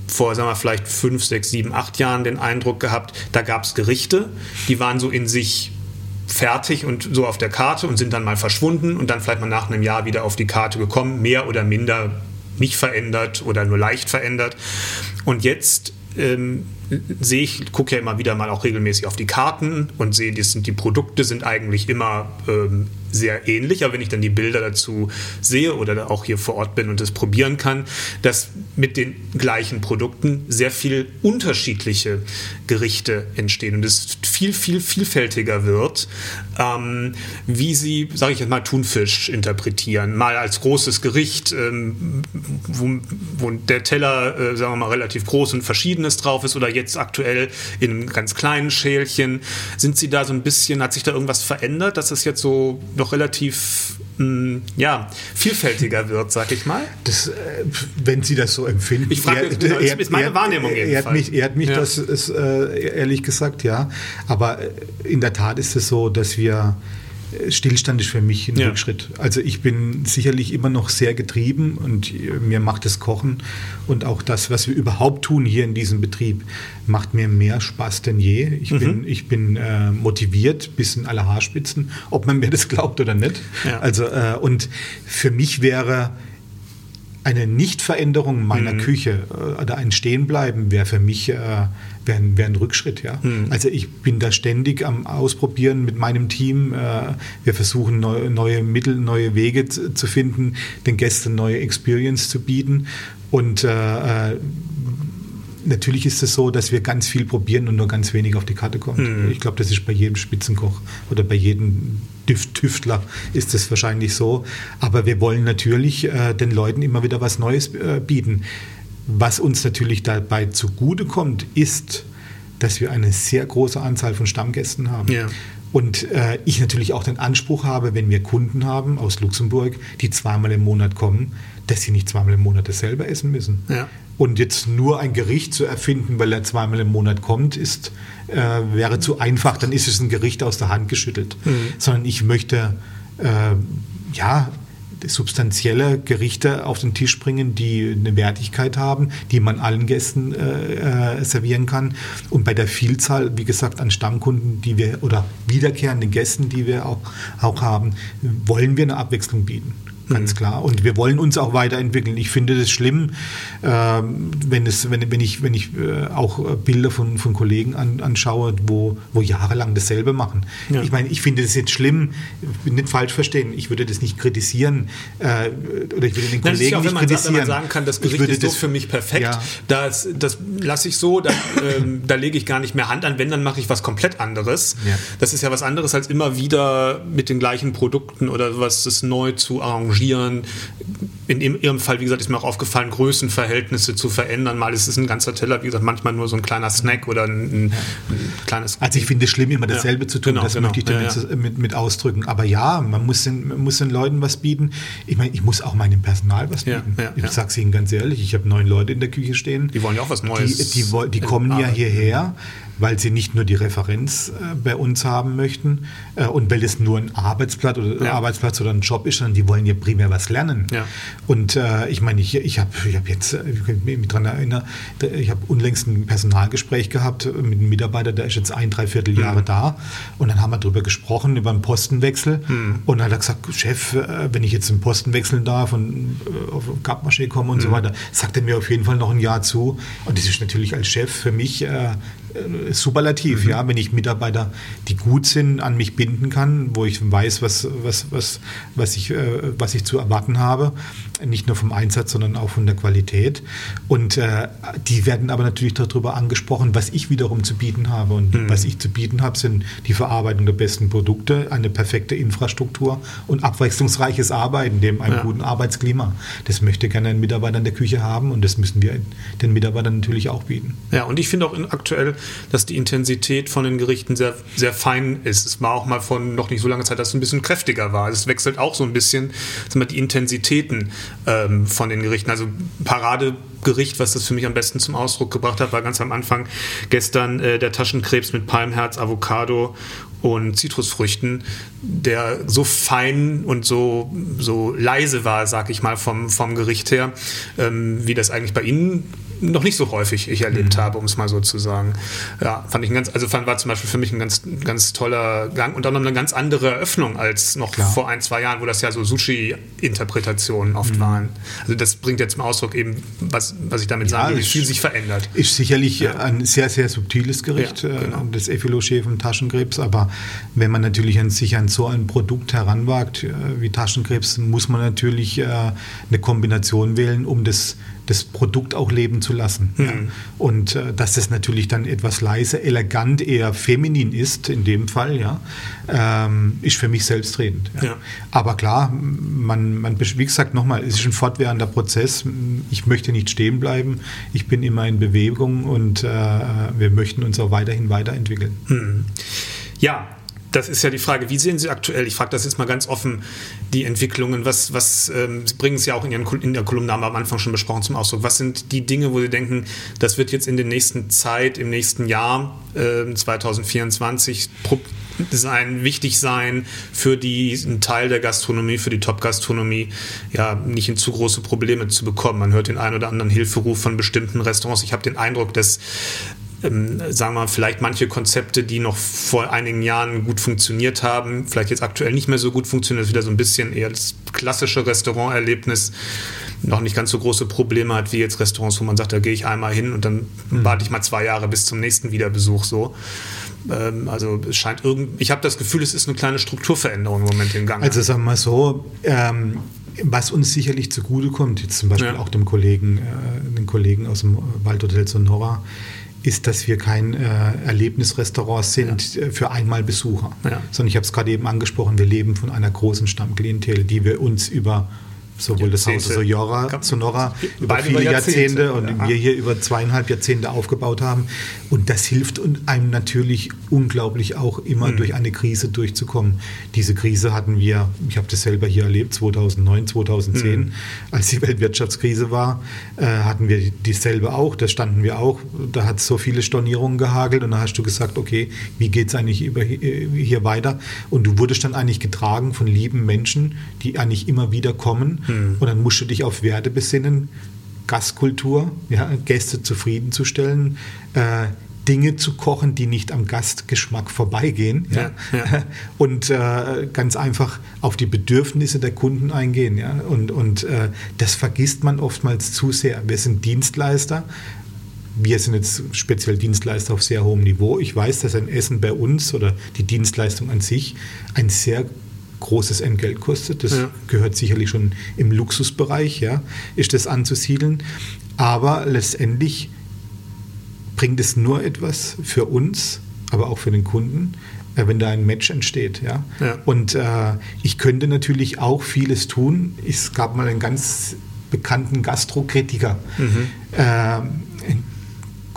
vor, sagen wir, vielleicht fünf, sechs, sieben, acht Jahren den Eindruck gehabt, da gab es Gerichte, die waren so in sich fertig und so auf der Karte und sind dann mal verschwunden und dann vielleicht mal nach einem Jahr wieder auf die Karte gekommen, mehr oder minder nicht verändert oder nur leicht verändert. Und jetzt ähm, sehe ich, gucke ja immer wieder mal auch regelmäßig auf die Karten und sehe, das sind, die Produkte sind eigentlich immer ähm, sehr ähnlich, aber wenn ich dann die Bilder dazu sehe oder auch hier vor Ort bin und das probieren kann, dass mit den gleichen Produkten sehr viel unterschiedliche Gerichte entstehen und es viel, viel vielfältiger wird, ähm, wie sie, sage ich jetzt mal, Thunfisch interpretieren. Mal als großes Gericht, ähm, wo, wo der Teller, äh, sagen wir mal, relativ groß und Verschiedenes drauf ist oder jetzt aktuell in einem ganz kleinen Schälchen. Sind Sie da so ein bisschen, hat sich da irgendwas verändert, dass es jetzt so noch relativ mh, ja, vielfältiger wird, sag ich mal? Das, äh, wenn Sie das so empfinden. Ich frage- genau, das ist meine Wahrnehmung ehrt jedenfalls. mich, ehrt mich Ja. das ist, äh, ehrlich gesagt, ja. Aber in der Tat ist es so, dass wir Stillstand ist für mich ein Ja. Rückschritt. Also ich bin sicherlich immer noch sehr getrieben und mir macht das Kochen und auch das, was wir überhaupt tun hier in diesem Betrieb, macht mir mehr Spaß denn je. Mhm. Ich bin, ich bin äh, motiviert bis in alle Haarspitzen, ob man mir das glaubt oder nicht. Ja. Also äh, und für mich wäre eine Nichtveränderung meiner Küche äh, oder ein Stehenbleiben wäre für mich äh, ein, wär ein Rückschritt. Ja? Also ich bin da ständig am Ausprobieren mit meinem Team. Äh, wir versuchen neu, neue Mittel, neue Wege zu, zu finden, den Gästen neue Experience zu bieten. Und äh, äh, natürlich ist es so, dass wir ganz viel probieren und nur ganz wenig auf die Karte kommt. Ich glaube, das ist bei jedem Spitzenkoch oder bei jedem Tüftler ist es wahrscheinlich so. Aber wir wollen natürlich äh, den Leuten immer wieder was Neues äh, bieten. Was uns natürlich dabei zugutekommt, ist, dass wir eine sehr große Anzahl von Stammgästen haben. Ja. Und äh, ich natürlich auch den Anspruch habe, wenn wir Kunden haben aus Luxemburg, die zweimal im Monat kommen, dass sie nicht zweimal im Monat dasselbe essen müssen. Ja. Und jetzt nur ein Gericht zu erfinden, weil er zweimal im Monat kommt, ist, äh, wäre zu einfach. Dann ist es ein Gericht aus der Hand geschüttelt. Sondern ich möchte äh, ja substanzielle Gerichte auf den Tisch bringen, die eine Wertigkeit haben, die man allen Gästen äh, äh, servieren kann. Und bei der Vielzahl, wie gesagt, an Stammkunden, die wir oder wiederkehrenden Gästen, die wir auch, auch haben, wollen wir eine Abwechslung bieten. Ganz mhm. klar. Und wir wollen uns auch weiterentwickeln. Ich finde das schlimm, äh, wenn, es, wenn, wenn ich, wenn ich äh, auch Bilder von, von Kollegen an, anschaue, wo, wo jahrelang dasselbe machen. Ja. Ich meine, ich finde das jetzt schlimm, nicht falsch verstehen, ich würde das nicht kritisieren äh, oder ich würde den Kollegen Nein, auch, nicht kritisieren. Sagt, wenn man sagen kann, das Gericht ist das, so für mich perfekt, ja. das, das lasse ich so, da, ähm, da lege ich gar nicht mehr Hand an, wenn, dann mache ich was komplett anderes. Ja. Das ist ja was anderes, als immer wieder mit den gleichen Produkten oder was das neu zu arrangieren. In Ihrem Fall, wie gesagt, ist mir auch aufgefallen, Größenverhältnisse zu verändern. Mal ist es ein ganzer Teller, wie gesagt, manchmal nur so ein kleiner Snack oder ein, ein kleines. Also ich finde es schlimm, immer dasselbe ja. zu tun. Genau, das genau. möchte ich damit ja, mit, mit, ausdrücken. Aber ja, man muss den, man muss den Leuten was bieten. Ich meine, ich muss auch meinem Personal was bieten. ich sage es Ihnen ganz ehrlich, ich habe neun Leute in der Küche stehen. Die wollen ja auch was Neues. Die, die, die kommen ja hierher weil sie nicht nur die Referenz äh, bei uns haben möchten äh, und weil es nur ein Arbeitsplatz oder, ja. Arbeitsplatz oder ein Job ist, sondern die wollen ja primär was lernen. Ja. Und äh, ich meine, ich, ich habe ich hab jetzt, äh, ich kann mich daran erinnern, ich habe unlängst ein Personalgespräch gehabt mit einem Mitarbeiter, der ist jetzt ein, dreiviertel Jahre mhm. da und dann haben wir darüber gesprochen, über einen Postenwechsel mhm. und dann hat er gesagt, Chef, äh, wenn ich jetzt einen Posten wechseln darf und auf Gabmaschee komme und mhm. so weiter, sagt er mir auf jeden Fall noch ein Jahr zu und das ist natürlich als Chef für mich äh, superlativ, mhm. ja, wenn ich Mitarbeiter, die gut sind, an mich binden kann, wo ich weiß, was, was, was, was, ich, äh, was ich zu erwarten habe, nicht nur vom Einsatz, sondern auch von der Qualität. Und äh, die werden aber natürlich darüber angesprochen, was ich wiederum zu bieten habe. Und mhm. was ich zu bieten habe, sind die Verarbeitung der besten Produkte, eine perfekte Infrastruktur und abwechslungsreiches Arbeiten, dem einem ja. guten Arbeitsklima. Das möchte gerne ein Mitarbeiter in der Küche haben und das müssen wir den Mitarbeitern natürlich auch bieten. Ja, und ich finde auch aktuell dass die Intensität von den Gerichten sehr, sehr fein ist. Es war auch mal von noch nicht so langer Zeit, dass es ein bisschen kräftiger war. Es wechselt auch so ein bisschen die Intensitäten ähm, von den Gerichten. Also Paradegericht, was das für mich am besten zum Ausdruck gebracht hat, war ganz am Anfang gestern äh, der Taschenkrebs mit Palmherz, Avocado und Zitrusfrüchten, der so fein und so, so leise war, sag ich mal, vom, vom Gericht her, ähm, wie das eigentlich bei Ihnen noch nicht so häufig ich erlebt mhm. habe, um es mal so zu sagen. Ja, fand ich ein ganz, also fand, war zum Beispiel für mich ein ganz, ganz toller Gang und auch noch eine ganz andere Eröffnung als noch Klar. vor ein, zwei Jahren, wo das ja so Sushi-Interpretationen oft mhm. waren. Also das bringt jetzt zum Ausdruck eben, was, was ich damit ja, sage, wie viel sich verändert. Ist sicherlich ja. ein sehr, sehr subtiles Gericht, ja, äh, genau. das Ephiloché vom Taschenkrebs, aber wenn man natürlich an sich an so ein Produkt heranwagt äh, wie Taschenkrebs, muss man natürlich äh, eine Kombination wählen, um das das Produkt auch leben zu lassen. Mhm. Ja. Und äh, dass das natürlich dann etwas leise, elegant, eher feminin ist, in dem Fall, ja, ähm, ist für mich selbstredend. Ja. Ja. Aber klar, man, man, wie gesagt, nochmal, es ist ein fortwährender Prozess. Ich möchte nicht stehen bleiben. Ich bin immer in Bewegung und äh, wir möchten uns auch weiterhin weiterentwickeln. Mhm. Ja, das ist ja die Frage, wie sehen Sie aktuell, ich frage das jetzt mal ganz offen, die Entwicklungen, was, was ähm, Sie bringen es ja auch in, Ihren, in der Kolumne, haben wir am Anfang schon besprochen zum Ausdruck, was sind die Dinge, wo Sie denken, das wird jetzt in der nächsten Zeit, im nächsten Jahr, äh, 2024, sein, wichtig sein für diesen Teil der Gastronomie, für die Top-Gastronomie, ja, nicht in zu große Probleme zu bekommen. Man hört den einen oder anderen Hilferuf von bestimmten Restaurants. Ich habe den Eindruck, dass ähm, sagen wir mal, vielleicht manche Konzepte, die noch vor einigen Jahren gut funktioniert haben, vielleicht jetzt aktuell nicht mehr so gut funktionieren, das wieder so ein bisschen eher das klassische Restauranterlebnis noch nicht ganz so große Probleme hat wie jetzt Restaurants, wo man sagt, da gehe ich einmal hin und dann mhm. warte ich mal zwei Jahre bis zum nächsten Wiederbesuch so. Ähm, also es scheint irgend, ich habe das Gefühl, es ist eine kleine Strukturveränderung im Moment im Gang. Also sagen wir mal so, ähm, was uns sicherlich zugutekommt, jetzt zum Beispiel ja. auch dem Kollegen, äh, den Kollegen aus dem Waldhotel Sonora, ist, dass wir kein äh, Erlebnisrestaurant sind ja. Äh, für Einmalbesucher. Ja. Sondern ich habe es gerade eben angesprochen, wir leben von einer großen Stammklientel, die wir uns über sowohl das Haus Sonora, Sonora über viele Jahrzehnte, Jahrzehnte und ja. wir hier über zweieinhalb Jahrzehnte aufgebaut haben. Und das hilft einem natürlich unglaublich auch immer mhm. durch eine Krise durchzukommen. Diese Krise hatten wir, ich habe das selber hier erlebt, 2009, 2010, mhm. als die Weltwirtschaftskrise war, äh, hatten wir dieselbe auch, da standen wir auch, da hat es so viele Stornierungen gehagelt und da hast du gesagt, okay, wie geht es eigentlich über, hier weiter? Und du wurdest dann eigentlich getragen von lieben Menschen, die eigentlich immer wieder kommen Mhm. Und dann musst du dich auf Werte besinnen, Gastkultur, ja, Gäste zufriedenzustellen, äh, Dinge zu kochen, die nicht am Gastgeschmack vorbeigehen ja? Ja, und äh, ganz einfach auf die Bedürfnisse der Kunden eingehen. Ja? Und, und äh, das vergisst man oftmals zu sehr. Wir sind Dienstleister. Wir sind jetzt speziell Dienstleister auf sehr hohem Niveau. Ich weiß, dass ein Essen bei uns oder die Dienstleistung an sich ein sehr großes Entgelt kostet. Das ja. gehört sicherlich schon im Luxusbereich, ja, ist das anzusiedeln. Aber letztendlich bringt es nur etwas für uns, aber auch für den Kunden, äh, wenn da ein Match entsteht. Ja? ja. Und äh, ich könnte natürlich auch vieles tun. Es gab mal einen ganz bekannten Gastrokritiker, mhm. äh,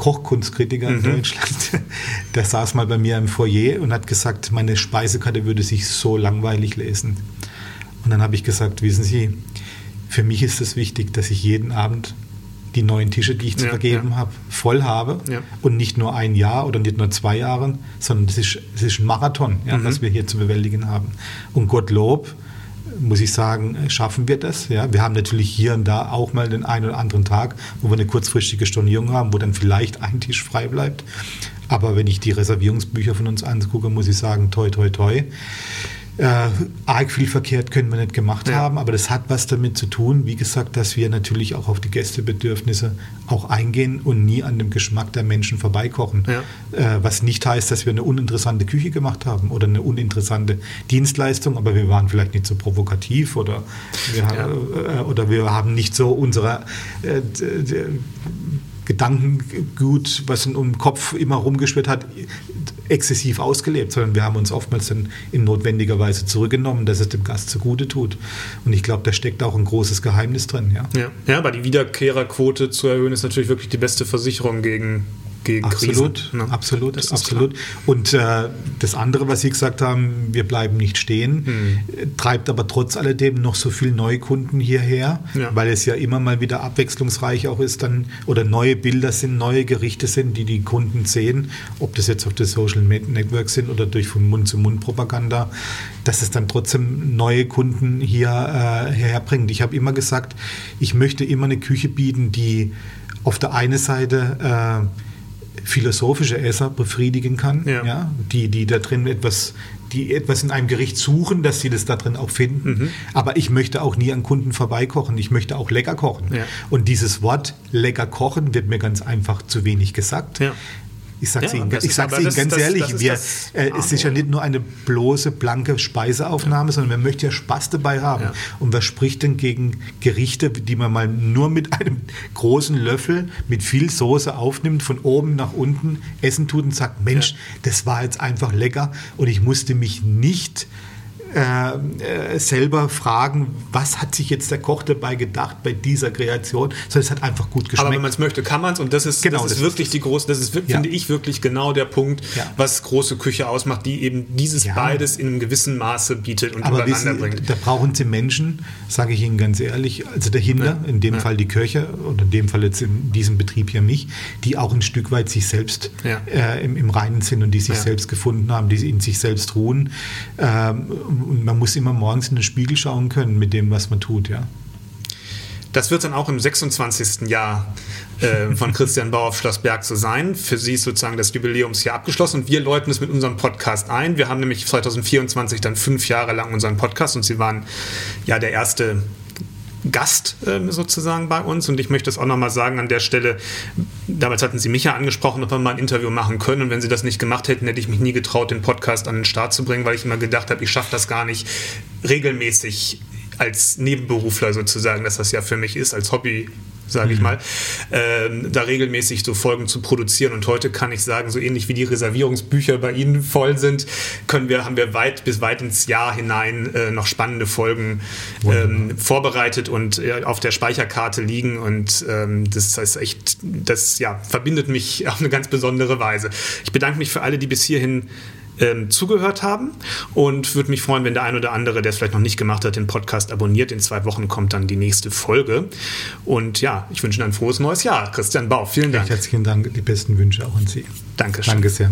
Kochkunstkritiker mhm. in Deutschland, der saß mal bei mir im Foyer und hat gesagt, meine Speisekarte würde sich so langweilig lesen. Und dann habe ich gesagt, wissen Sie, für mich ist es wichtig, dass ich jeden Abend die neuen Tische, die ich zu ja, vergeben ja. habe, voll habe ja. und nicht nur ein Jahr oder nicht nur zwei Jahre, sondern es ist, es ist ein Marathon, mhm. was wir hier zu bewältigen haben. Und Gottlob, muss ich sagen, schaffen wir das. Ja, wir haben natürlich hier und da auch mal den einen oder anderen Tag, wo wir eine kurzfristige Stornierung haben, wo dann vielleicht ein Tisch frei bleibt. Aber wenn ich die Reservierungsbücher von uns angucke, muss ich sagen, toi, toi, toi. Äh, arg viel verkehrt können wir nicht gemacht ja. haben, aber das hat was damit zu tun, wie gesagt, dass wir natürlich auch auf die Gästebedürfnisse auch eingehen und nie an dem Geschmack der Menschen vorbeikochen. Ja. Äh, was nicht heißt, dass wir eine uninteressante Küche gemacht haben oder eine uninteressante Dienstleistung, aber wir waren vielleicht nicht so provokativ oder wir, ja. äh, oder wir haben nicht so unsere äh, Gedankengut, was unserem Kopf immer rumgeschwirrt hat, exzessiv ausgelebt, sondern wir haben uns oftmals dann in notwendiger Weise zurückgenommen, dass es dem Gast zugute tut. Und ich glaube, da steckt auch ein großes Geheimnis drin. Ja, ja, ja aber die Wiederkehrerquote zu erhöhen ist natürlich wirklich die beste Versicherung gegen gegen absolut, Krisen. Ne? Absolut, absolut. Klar. Und äh, das andere, was Sie gesagt haben, wir bleiben nicht stehen, hm. treibt aber trotz alledem noch so viel Neukunden hierher, ja. weil es ja immer mal wieder abwechslungsreich auch ist dann oder neue Bilder sind, neue Gerichte sind, die die Kunden sehen, ob das jetzt auf den Social Networks sind oder durch von Mund-zu-Mund-Propaganda, dass es dann trotzdem neue Kunden hier äh, herbringt. Ich habe immer gesagt, ich möchte immer eine Küche bieten, die auf der einen Seite äh, philosophische Esser befriedigen kann, ja. ja. die, die da drin etwas, die etwas in einem Gericht suchen, dass sie das da drin auch finden. Mhm. Aber ich möchte auch nie an Kunden vorbeikochen. Ich möchte auch lecker kochen. Ja. Und dieses Wort lecker kochen wird mir ganz einfach zu wenig gesagt. Ja. Ich sage es ja, Ihnen, ich sag's Ihnen das, ganz das, ehrlich, das wir, äh, es ist ja nicht nur eine bloße, blanke Speiseaufnahme, ja. sondern man möchte ja Spaß dabei haben. Ja. Und was spricht denn gegen Gerichte, die man mal nur mit einem großen Löffel mit viel Soße aufnimmt, von oben nach unten essen tut und sagt, Mensch, das war jetzt einfach lecker und ich musste mich nicht äh, äh, selber fragen, was hat sich jetzt der Koch dabei gedacht bei dieser Kreation, sondern es hat einfach gut geschmeckt. Aber wenn man es möchte, kann man es und das ist, genau, das ist das wirklich ist die große, das ist, ja. finde ich, wirklich genau der Punkt, ja. was große Küche ausmacht, die eben dieses ja. beides in einem gewissen Maße bietet und Aber übereinander bringt. Da brauchen Sie Menschen, sage ich Ihnen ganz ehrlich, also dahinter, in dem Fall die Köche und in dem Fall jetzt in diesem Betrieb hier mich, die auch ein Stück weit sich selbst äh, im, im Reinen sind und die sich selbst gefunden haben, die in sich selbst ruhen. Ähm, und man muss immer morgens in den Spiegel schauen können mit dem, was man tut, ja. Das wird dann auch im 26. Jahr äh, von Christian Bauer auf Schloss Berg so sein. Für Sie ist sozusagen das Jubiläumsjahr abgeschlossen und wir läuten es mit unserem Podcast ein. Wir haben nämlich 2024 dann fünf Jahre lang unseren Podcast und Sie waren ja der erste Gast äh, sozusagen bei uns. Und ich möchte es auch nochmal sagen an der Stelle, damals hatten Sie mich ja angesprochen, ob wir mal ein Interview machen können. Und wenn Sie das nicht gemacht hätten, hätte ich mich nie getraut, den Podcast an den Start zu bringen, weil ich immer gedacht habe, ich schaffe das gar nicht regelmäßig als Nebenberufler sozusagen, dass das ja für mich ist, als Hobby sage ich mal, ähm, da regelmäßig so Folgen zu produzieren. Und heute kann ich sagen, so ähnlich wie die Reservierungsbücher bei Ihnen voll sind, können wir, haben wir weit bis weit ins Jahr hinein äh, noch spannende Folgen ähm, vorbereitet und äh, auf der Speicherkarte liegen. Und ähm, das ist echt, das ja, verbindet mich auf eine ganz besondere Weise. Ich bedanke mich für alle, die bis hierhin ähm, zugehört haben und würde mich freuen, wenn der ein oder andere, der es vielleicht noch nicht gemacht hat, den Podcast abonniert. In zwei Wochen kommt dann die nächste Folge. Und ja, ich wünsche Ihnen ein frohes neues Jahr. Christian Bau, vielen Dank. Herzlichen Dank, die besten Wünsche auch an Sie. Dankeschön. Danke sehr.